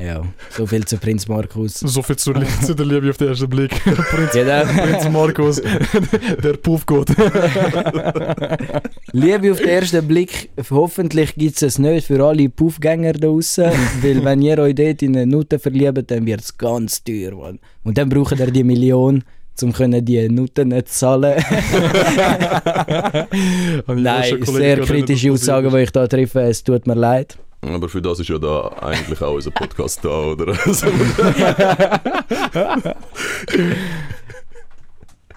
Ja, so viel zu Prinz Markus. So viel zu, zu der Liebe auf den ersten Blick. <laughs> Prinz, Prinz Markus, <laughs> der Puffgott. <laughs> Liebe auf den ersten Blick, hoffentlich gibt es nicht für alle Puffgänger da draußen, weil wenn ihr euch dort in eine Nutte verliebt, dann wird es ganz teuer. Mann. Und dann braucht ihr die Million, um können die Nutten nicht zahlen. Nein, sehr kritische Aussagen, die ich da treffe. Es tut mir leid. Aber für das ist ja da eigentlich auch unser Podcast da, oder? <laughs>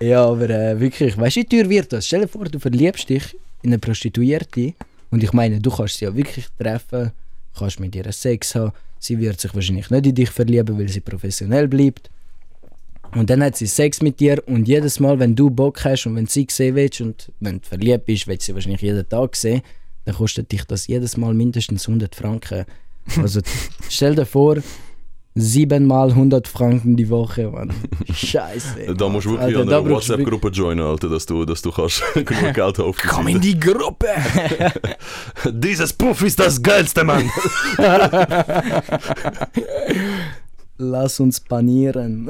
Ja, aber äh, wirklich, weißt du, wie teuer wird das? Stell dir vor, du verliebst dich in eine Prostituierte und ich meine, du kannst sie ja wirklich treffen, kannst mit ihr Sex haben, sie wird sich wahrscheinlich nicht in dich verlieben, weil sie professionell bleibt. Und dann hat sie Sex mit dir und jedes Mal, wenn du Bock hast und wenn sie sehen willst und wenn du verliebt bist, willst du sie wahrscheinlich jeden Tag sehen, dann kostet dich das jedes Mal mindestens 100 Franken. Also stell dir vor, siebenmal 100 Franken die Woche, Mann. Scheiße. Da musst du wirklich Alter, du WhatsApp-Gruppe joinen, Alter, dass du, dass du kannst <laughs> genug Geld haben auf der Komm in die Gruppe! <laughs> Dieses Puff ist das geilste, Mann! <laughs> Lass uns panieren.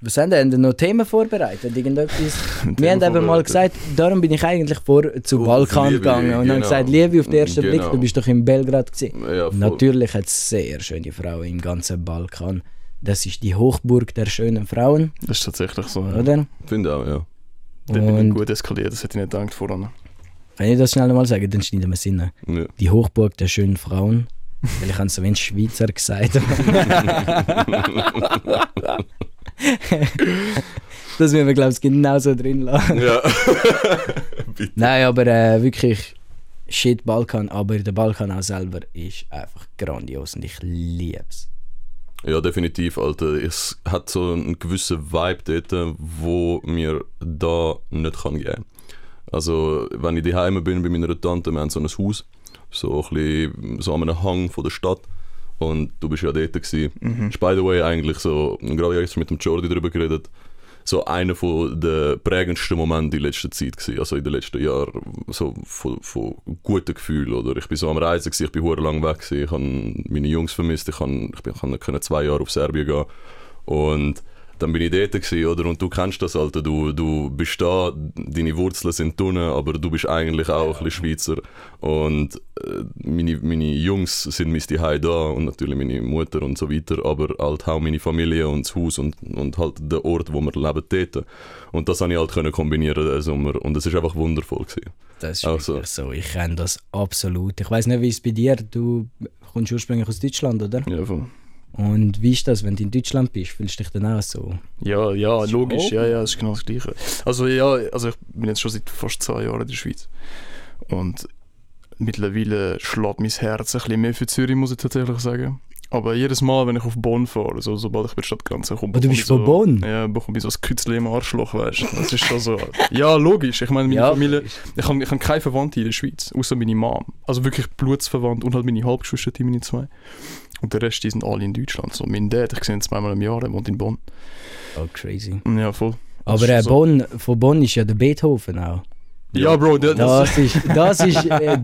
Was haben denn noch Themen vorbereitet? Irgendetwas? <laughs> Wir haben eben mal gesagt, darum bin ich eigentlich vor zu Balkan gegangen und haben genau. gesagt, Liebe auf den ersten Blick, Genau. du bist doch in Belgrad gewesen. Ja. Natürlich hat es sehr schöne Frauen im ganzen Balkan. Das ist die Hochburg der schönen Frauen, Das ist tatsächlich so. Ja. oder? Finde auch, ja. Dann bin ich gut eskaliert, das hätte ich nicht gedacht voran. wenn ich das schnell mal sage, dann schneiden wir es rein. Ja. Die Hochburg der schönen Frauen. Weil ich habe so wie ein Schweizer gesagt. <laughs> <laughs> <laughs> das müssen wir, glaube ich, genauso drin lassen. ja. <laughs> Nein, aber äh, wirklich shit Balkan. Aber der Balkan auch selber ist einfach grandios und ich liebe es. Ja, definitiv, Alter. Es hat so einen gewissen Vibe dort, wo mir da nicht kann geben Also, wenn ich daheim bin bei meiner Tante, wir haben so ein Haus, so ein bisschen so an einem Hang von der Stadt. Und du bist ja dort gewesen. Mhm. By the way eigentlich so, gerade jetzt mit dem Jordi darüber geredet, so einer von der prägendsten Momente in letzter Zeit gewesen, also in den letzten Jahren, so von, von guten Gefühlen, oder? Ich bin so am Reisen gewesen, ich bin hure lang weg gewesen, ich habe meine Jungs vermisst, ich, kann, ich bin, ich kann zwei Jahre auf Serbien gehen und dann bin ich dort gewesen, oder? Und du kennst das, Alter. Du, du bist da, deine Wurzeln sind unten, aber du bist eigentlich auch ein bisschen Schweizer. Und äh, meine, meine Jungs sind mein Zuhause da und natürlich meine Mutter und so weiter, aber halt auch meine Familie und das Haus und, und halt der Ort, wo wir leben, dort. Und das konnte ich halt können kombinieren den Sommer. Und es ist einfach wundervoll. Gewesen. Das ist Auch so. wirklich so. Ich kenne das absolut. Ich weiß nicht, wie es bei dir Du kommst ursprünglich aus Deutschland, oder? Ja, voll. Und wie ist das, wenn du in Deutschland bist? Fühlst du dich dann auch so? Ja, ja, logisch, ja, ja, das ist genau das Gleiche. Also ja, also ich bin jetzt schon seit fast zwei Jahren in der Schweiz. Und mittlerweile schlägt mein Herz ein bisschen mehr für Zürich, muss ich tatsächlich sagen. Aber jedes Mal, wenn ich auf Bonn fahre, so, sobald ich bei der Stadtgrenze komme, Oh, du bekomme bist ich so, von Bonn? Ja, bekomme ich so ein Kützle im Arschloch, weißt du. Das ist schon so. Ja, logisch. Ich meine, meine Familie, ich habe ich hab keine Verwandte in der Schweiz, außer meine Mom. Also wirklich blutsverwandt und halt meine Halbgeschwister, die meine zwei. Und der Rest, die sind alle in Deutschland. So, mein Dad, ich sehe ihn zweimal im Jahr, der wohnt in Bonn. Oh, crazy. Ja, voll. Aber ist äh, so. Bonn, von Bonn ist ja der Beethoven auch. Ja, Bro, das, das, Das ist, das ist äh,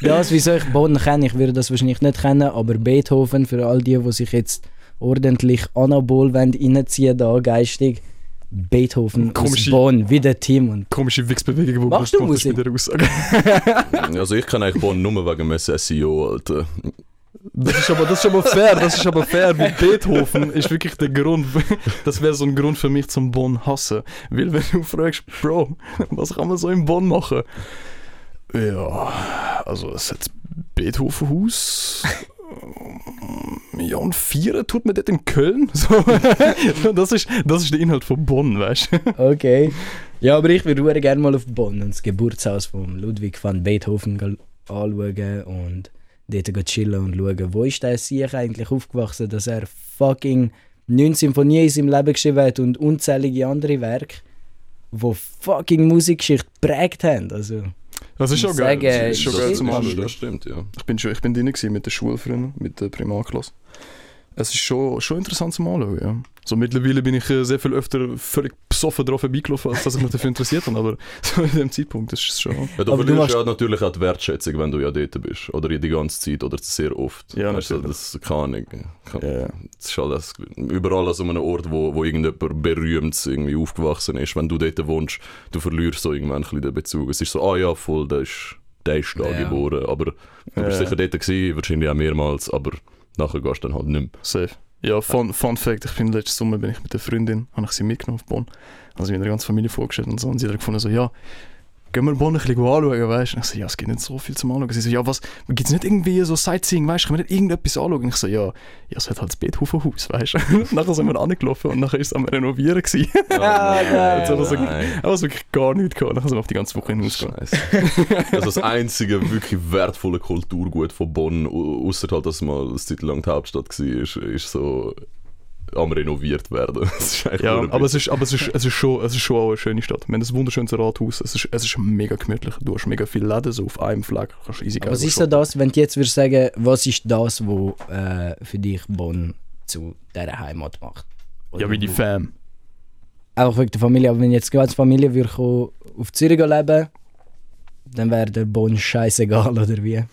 das, wieso ich Bonn kenne. Ich würde das wahrscheinlich nicht kennen, aber Beethoven, für all die, die sich jetzt ordentlich Anabol wollen, reinziehen da geistig, Beethoven aus Komische- Bonn, wie der Team. Und komische Wichsbewegung, wo Machst du Musik? mit der Aussage. <laughs> Also ich kenne eigentlich Bonn nur wegen dem SEO, Alter. Das ist, aber, das ist aber fair, das ist aber fair, weil Beethoven ist wirklich der Grund, <laughs> das wäre so ein Grund für mich zum Bonn hassen. Weil wenn du fragst, Bro, was kann man so in Bonn machen? Ja, also es hat Beethovenhaus. Ja, und vier tut man dort in Köln. <laughs> So. Das, ist, das ist der Inhalt von Bonn, weißt du? Okay. Ja, aber ich würde gerne mal auf Bonn und das Geburtshaus von Ludwig van Beethoven anschauen und dort gehen chillen und schauen, wo ist der Sieg eigentlich aufgewachsen, dass er fucking neun Symphonien in seinem Leben geschrieben hat und unzählige andere Werke, die fucking Musikgeschichte geprägt haben. Also, Das ist schon geil. Das ist schon geil zum das- Anschauen. Das stimmt, ja. Ich bin, schon, ich bin drin mit der Schule früher, mit der Primarklasse. Es ist schon, schon interessant zum Anschauen, ja. So mittlerweile bin ich äh, sehr viel öfter völlig besoffen drauf vorbeigelaufen, als dass ich mich dafür interessiert habe, aber <laughs> so in dem Zeitpunkt ist es schon... Ja, du Aber du verlierst machst- ja natürlich auch die Wertschätzung, wenn du ja dort bist. Oder die ganze Zeit oder sehr oft. Ja, weißt du, natürlich. das kann Ahnung. Kann, ja. Das ist alles, überall an so einem Ort, wo, wo irgendjemand berühmt irgendwie aufgewachsen ist. Wenn du dort wohnst, du verlierst so irgendwann ein bisschen den Bezug. Es ist so, ah ja, voll, der ist, der ist da Ja. geboren. Aber du bist sicher dort gewesen, wahrscheinlich auch mehrmals, aber nachher gehst du dann halt nicht mehr. Safe. Ja, fun, fun Fact, ich bin letzten Sommer bin ich mit der Freundin, habe ich sie mitgenommen auf Bonn. Also mit der ganzen Familie vorgestellt und so. Und sie hat gefunden so, ja, gehen wir Bonn ein bisschen anschauen, weißt du? Und ich so, ja, es gibt nicht so viel zum Anschauen. Sie so, ja, was, gibt es nicht irgendwie so Sightseeing, weißt du? Können wir nicht irgendetwas anschauen? Und ich so, ja, ja, es hat halt das Beethovenhaus, weißt du? <laughs> Nachher sind wir angelaufen und nachher ist es am Renovieren gewesen. <laughs> Ah, geil. Jetzt hat er so- nein. Aber es wirklich gar nichts gehabt. Nachher sind wir auf die ganze Woche hinausgegangen. Also das einzige wirklich wertvolle Kulturgut von Bonn, au- ausser halt, dass mal eine Zeit lang die Hauptstadt war, ist, ist so am renoviert werden. <laughs> Das ist eigentlich Ja, aber es ist, aber es ist, es ist, schon, es ist schon auch eine schöne Stadt. Wir haben ein wunderschönes Rathaus. Es ist, es ist mega gemütlich. Du hast mega viele Läden so auf einem Fleck. Du kannst easy was gehen ist so das, wenn du jetzt würdest sagen, was ist das, was äh, für dich Bonn zu dieser Heimat macht? Oder Ja, wie die Fam. Auch wegen der Familie, aber wenn jetzt die ganze Familie würde kommen, auf Zürich leben dann wäre der Bonn scheißegal, <laughs> oder wie?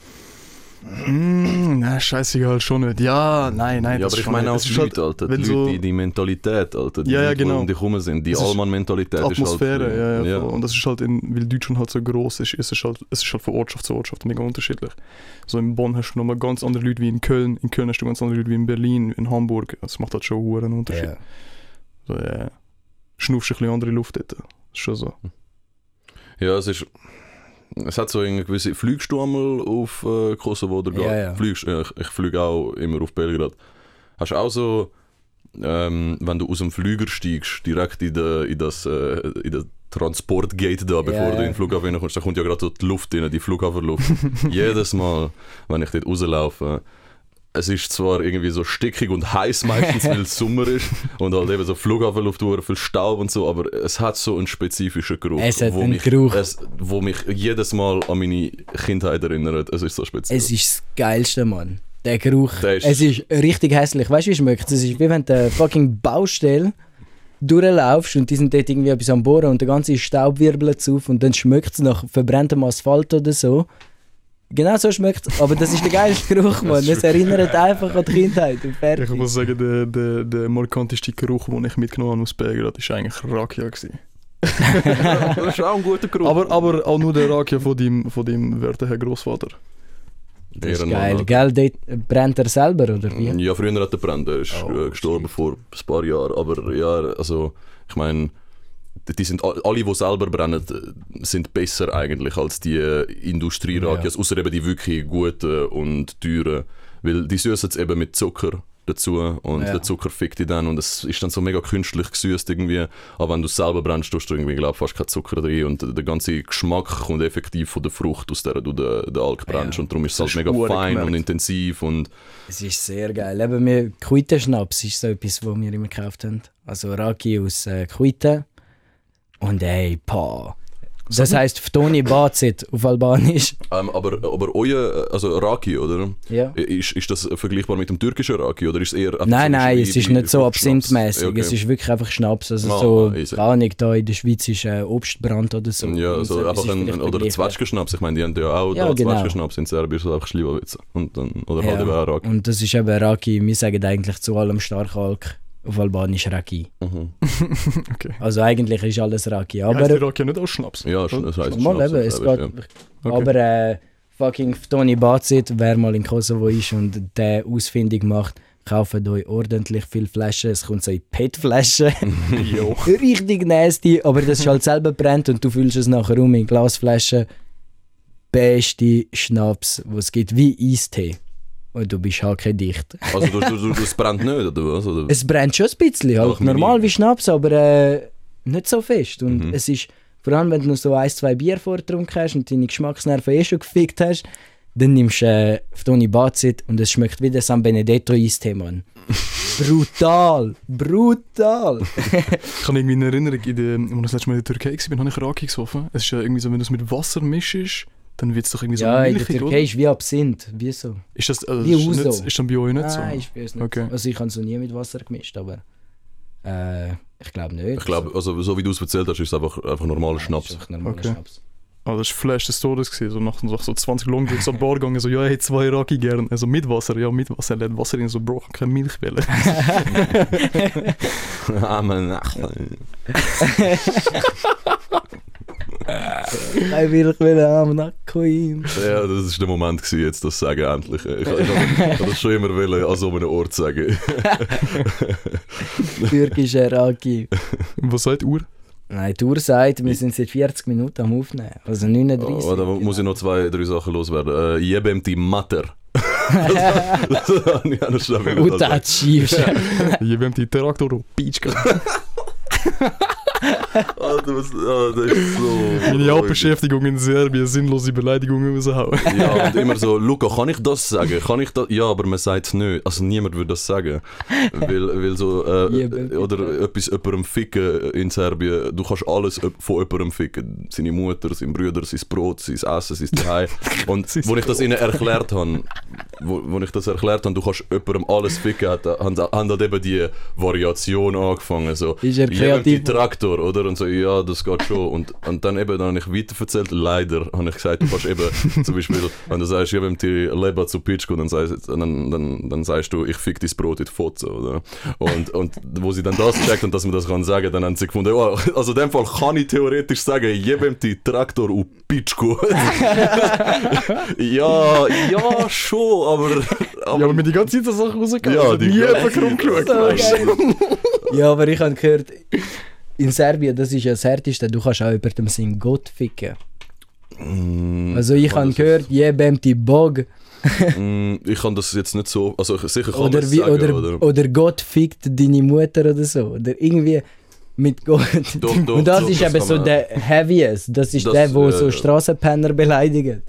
Mm, nein, scheißegal, schon nicht. Ja, nein, nein. ja, aber ich meine auch die Leute, Alter. Die, so- Leute, die, die Mentalität, Alter. Die Ja, ja, Leute, genau. um dich herum sind. Die Allmann-Mentalität die ist halt... Atmosphäre, ja, ja, ja. Und das ist halt, in, weil Deutschland halt so groß ist, ist es halt, es ist halt von Ortschaft zu Ortschaft mega unterschiedlich. So in Bonn hast du nochmal ganz andere Leute wie in Köln. In Köln hast du ganz andere Leute wie in Berlin, in Hamburg. Das macht halt schon einen Unterschied. Ja. So, ja. Schnuffst ein bisschen andere Luft dort. Das ist schon so. Ja, es ist. Es hat so eine gewisse Fliegst du einmal auf äh, Kosovo oder Ja, ja. Fliegst, ja, ich, ich fliege auch immer auf Belgrad. Hast du auch so, ähm, wenn du aus dem Flüger steigst, direkt in, de, in das äh, in das Transportgate da, bevor Ja, du in den Flughafen reinkommst, da kommt ja gerade so die Luft rein, die Flughafenluft. <laughs> Jedes Mal, wenn ich dort rauslaufe, es ist zwar irgendwie so stickig und heiß meistens, <laughs> weil es Sommer ist und halt eben so Flughafenluft, viel Staub und so, aber es hat so einen spezifischen Geruch, Es hat wo, einen mich, Geruch. Es, wo mich jedes Mal an meine Kindheit erinnert. Es ist so speziell. Es ist das Geilste, Mann. Der Geruch. Der ist- es ist richtig hässlich. Weißt du, wie es schmeckt? Es ist wie wenn du fucking Baustelle durchlaufst und die sind dort irgendwie etwas am Bohren und der ganze Staub wirbelt auf und dann schmeckt es nach verbranntem Asphalt oder so. Genau so schmeckt es, aber das ist der geilste Geruch, Mann. Es erinnert einfach an die Kindheit und Ich fertig. muss sagen, der, der, der markanteste Geruch, den ich mitgenommen habe aus Belgrad, war eigentlich Rakia. <laughs> Das ist auch ein guter Geruch. Aber, aber auch nur der Rakia von deinem, von deinem werten Herr Großvater. Das ist geil. Gell, dort brennt er selber, oder wie? Ja, früher hat er brennt, er ist Oh, äh, gestorben vor ein paar Jahren. Aber ja, also ich meine, die sind all- alle, die selber brennen, sind besser eigentlich als die äh, Industrierakias, außer eben die wirklich guten und teuren. Weil die süßen es eben mit Zucker dazu und Ja. der Zucker fickt die dann und es ist dann so mega künstlich gesüßt irgendwie. Aber wenn du es selber brennst, tust du irgendwie glaub, fast keinen Zucker drin und der ganze Geschmack kommt effektiv von der Frucht, aus der du den, den Alk brennst Ja. und darum ist es halt mega fein gemerkt. und intensiv und Es ist sehr geil. Eben, wir, Quittenschnaps ist so etwas, was wir immer gekauft haben. Also Raki aus äh, Quitten. Und ey, pa. Das heisst Ftoni Bazit auf Albanisch. Ähm, aber, aber euer, also Raki, oder? Ja. Ist, ist das vergleichbar mit dem türkischen Raki oder ist es eher Nein, so nein, wie- es ist nicht so absinthmäßig. Ja, okay. Es ist wirklich einfach Schnaps. Also Ah, so, easy. keine Ahnung, da in der Schweiz ist äh, Obstbrand oder so. Ja, also so einfach ein, oder ein vergleichbar. Zwetschgenschnaps. Ich meine, die haben ja auch Ja, da genau. Zwetschgenschnaps in Serbien, ist das einfach. Und dann, oder halt Ja. eben auch Raki. Und das ist eben Raki. Wir sagen eigentlich zu allem Starkalk auf Albanisch Raki. Mhm. <laughs> Okay. Also eigentlich ist alles Raki. Aber heißt Rakia nicht aus Schnaps? Ja, das heisst mal Schnaps eben, es geht. ja. Okay. Aber äh, fucking Ftoni Bazit, wer mal in Kosovo ist und der ausfindig macht, kauft euch ordentlich viele Flaschen. Es kommt so in PET-Flaschen. <laughs> Richtig nasty, aber das ist halt selber brennt und du füllst es nachher um in Glasflaschen. Beste Schnaps, was es gibt, wie Eistee. Und du bist halt kein dicht. <laughs> Also du, du, du, das brennt nicht, oder was? Oder? Es brennt schon ein bisschen, halt normal wie Schnaps, aber äh, nicht so fest. Und Mhm. es ist, vor allem wenn du noch so ein, zwei Bier vorgetrunken hast und deine Geschmacksnerven eh schon gefickt hast, dann nimmst du äh, Ftoni Bazit und es schmeckt wie der San Benedetto Eistee, Mann. <laughs> brutal, brutal. Ich habe irgendwie eine Erinnerung, in der, als ich das letzte Mal in der Türkei war, habe ich Raki gesoffen. Es ist ja irgendwie so, wenn du es mit Wasser mischst, dann wird es doch irgendwie ja, so in der milchig, Türkei oder? ist wie Absinth, wie so. Ist das, also, Wie ist, Uso. nicht, ist dann bei euch nicht so? Nein, ist bei uns nicht Okay. so. Also ich habe es noch nie mit Wasser gemischt, aber äh, ich glaube nicht. Ich glaube, also, so wie du es erzählt hast, ist es einfach, einfach normaler Das Schnaps. ist einfach normaler Okay. Schnaps. Ah, das war Flash des Todes. Gewesen. So nach nach so 20 Longdrinks die Bar gegangen, so, ja, ich hätte zwei Raki gern. Also mit Wasser, ja, mit Wasser. Er hat Wasser in so, Bro, ich keine Milch wählen. <laughs> Ah, man, ach, <laughs> <laughs> Ich will, ich will am Nackoin. ja, das ist der Moment gewesen, jetzt das sagen endlich. Ich, ich, ich, ich habe das schon immer wollen, an so einem Ort sagen. Türkischer Raki. Was sagt Uhr? Nein, die Uhr sagt, wir sind seit 40 Minuten am Aufnehmen. Also 39. Oh, da muss ich noch zwei, drei Sachen loswerden. Äh, jebem die Mater. das habe ich auch noch schnell wollen Und das schiefst. Je bent die Traktor op <laughs> Alter, was, ah, das ist so... Meine Hauptbeschäftigung in Serbien, sinnlose Beleidigungen raushauen. Ja, und <laughs> immer so, Luca, kann ich das sagen? Kann ich das? Ja, aber man sagt es nicht. Also niemand würde das sagen. Weil, weil so, äh, oder etwas jemandem ficken in Serbien, du kannst alles von jemandem ficken. Seine Mutter, sein Bruder, sein Brot, sein Essen, sein Zuhause. <laughs> Und wo ich das ihnen erklärt habe, wo, wo ich das erklärt habe, du kannst jemandem alles ficken, hat, haben, haben halt eben die Variation angefangen. So, Ist er kreativ? Traktor, oder? Und so, ja, das geht schon. Und, und dann eben, dann habe ich weiterverzählt, leider, habe ich gesagt, du kannst eben, <laughs> zum Beispiel, wenn du sagst, ich habe die Leber zu Pitschko, dann, dann, dann, dann sagst du, ich fick dein Brot in die Fotze, oder? Und, und wo sie dann das checkt und dass man das kann sagen, dann haben sie gefunden, oh, also in dem Fall kann ich theoretisch sagen, jebem die Traktor u Pitschko. <laughs> ja, ja, schon, aber... Ja, <laughs> aber mir die ganze Zeit so Sachen rausgekommen. Ja, die nie jemand rumgeschaut. Weißt du. ja, aber ich habe gehört, in Serbien, das ist ja das Härteste, du kannst auch über dem Sinn Gott ficken. Mm, Also ich habe gehört, jebem die Bog Mm, ich kann das jetzt nicht so. Also sicher kann oder, wie, sagen, oder, oder? oder Gott fickt deine Mutter oder so. Oder irgendwie mit Gott. Doch, doch, Und das doch, ist das eben so man- der Heaviest. Das ist Das, der, wo äh, so Straßenpenner beleidigt.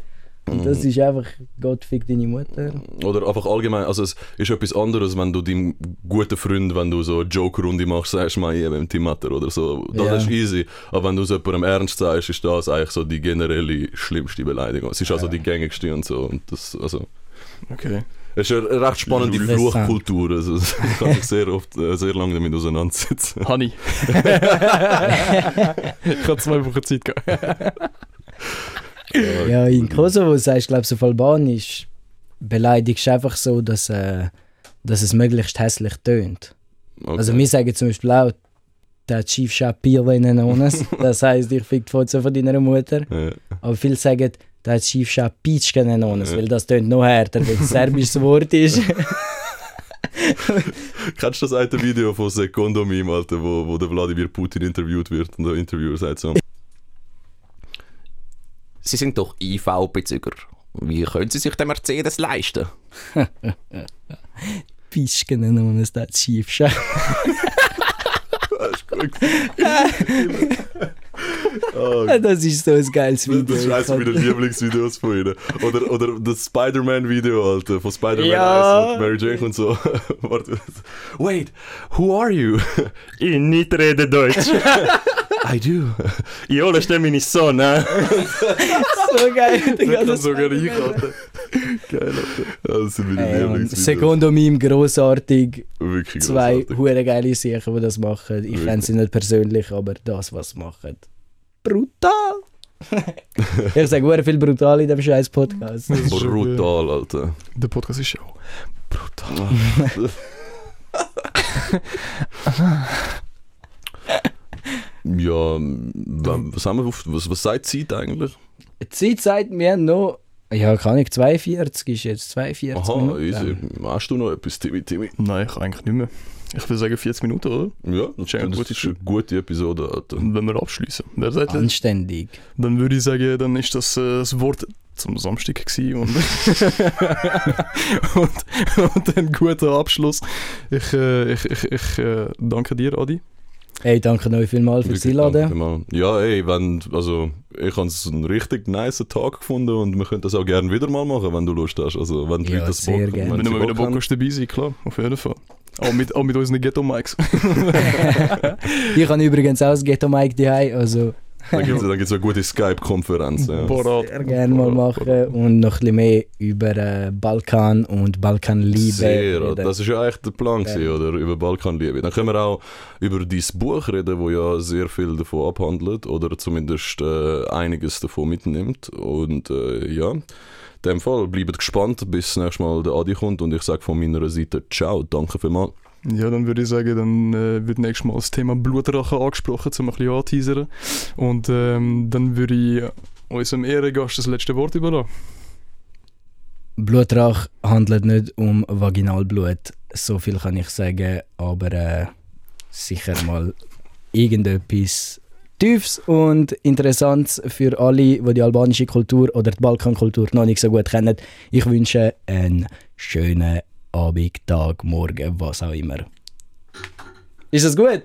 Und das Mhm. ist einfach, Gott fickt deine Mutter. Oder einfach allgemein, also es ist etwas anderes, wenn du deinem guten Freund, wenn du so eine Joke-Runde machst, sagst mal ihr mit Matter oder so. Das Ja. ist easy. Aber wenn du es jemandem ernst sagst, ist das eigentlich so die generelle schlimmste Beleidigung. Es ist also die gängigste und so. Und das, also, Okay. es ist eine recht spannende. Fluchkultur. Also, ich kann mich sehr oft, äh, sehr lange damit auseinandersetzen. Honey. <laughs> ich habe zwei Wochen Zeit gehabt. <laughs> Ja, in Kosovo sagst du, glaube ich, auf Albanisch beleidigst du einfach so, dass, äh, dass es möglichst hässlich tönt. Okay. Also wir sagen zum Beispiel auch, der Chief Shapir in uns. <laughs> Das heisst, ich fick die Fotze von deiner Mutter. Ja. Aber viele sagen, der Chief Shapitschken in uns, Ja. weil das tönt noch härter, weil es ein serbisches Wort ist. <laughs> <laughs> Kennst du das alte Video von Secondo Meme, Alter, wo, wo der Wladimir Putin interviewt wird und der Interviewer sagt so: Sie sind doch IV-Bezüger. Wie können Sie sich den Mercedes leisten? <laughs> Pischken in uns, der Chief Shapir. Das ist gut. oh, <laughs> Das ist so ein geiles Video. Das ist eines meiner Lieblingsvideos von ihnen. Oder, oder das Spider-Man-Video, Alter, von Spider-Man Ja. 1 mit Mary Jane und so. <laughs> Warte. Wait, who are you? Ich nicht rede Deutsch. I do. Ich hole stimme meine Sohn, ne? <laughs> so geil. Ich kann Das sogar so ich, geil. Alter. Geil, Alter. Das sind meine Mann, Lieblingsvideos. Sekundomim, grossartig. Wirklich Zwei grossartig. hure geile Sachen, die das machen. Ich kenne sie nicht persönlich, aber das, was sie machen. Brutal! <laughs> ich sage hure viel brutal in dem scheiß Podcast. Das Brutal, Alter. Der Podcast ist ja auch brutal. <laughs> Ja, wa- was haben wir auf, was, was sagt die Zeit eigentlich? Die Zeit sagt mir noch, ja, kann ich 42 ist jetzt 42 Aha, Minuten. easy. Hast du noch etwas, Timmy, Timmy? Nein, ich eigentlich nicht mehr. Ich würde sagen 40 Minuten, oder? Ja, das, ist eine das gute ist eine gute Episode, Alter. Wenn wir abschließen, wer sagt das? Anständig. Dann würde ich sagen, dann ist das äh, das Wort zum Samstag gewesen und, <laughs> und, und ein guter Abschluss. Ich, äh, ich, ich, ich äh, danke dir, Adi. Hey, danke euch vielmals fürs Einladen. Ja, ey, wenn, also, ich habe es einen richtig nice Tag gefunden und wir können das auch gerne wieder mal machen, wenn du Lust hast. Also, wenn die Ja, Leute das sehr Bock, gerne. wenn du wieder Bock hast, dabei sein, klar, auf jeden Fall. Auch mit, auch mit unseren Ghetto-Mics. <laughs> Ich habe übrigens auch das Ghetto Mike daheim, also Dann gibt es dann gibt's eine gute Skype-Konferenz. Ja. Sehr gerne mal machen und noch ein bisschen mehr über äh, Balkan und Balkanliebe. Sehr, reden. das ist ja eigentlich der Plan, Ja. gewesen, oder? Über Balkanliebe. Dann können wir auch über dein Buch reden, wo ja sehr viel davon abhandelt oder zumindest äh, einiges davon mitnimmt. Und äh, ja, in dem Fall bleibt gespannt, bis nächstes Mal der Adi kommt und ich sage von meiner Seite Ciao, danke vielmals. Ja, dann würde ich sagen, dann äh, wird nächstes Mal das Thema Blutrache angesprochen, um ein bisschen anzuteasern. Und ähm, dann würde ich unserem Ehrengast das letzte Wort überlassen. Blutrach handelt nicht um Vaginalblut, so viel kann ich sagen, aber äh, sicher mal irgendetwas Tiefes und Interessantes für alle, die die albanische Kultur oder die Balkankultur noch nicht so gut kennen. Ich wünsche einen schönen Abend, Tag, Morgen, was auch immer. Ist das gut?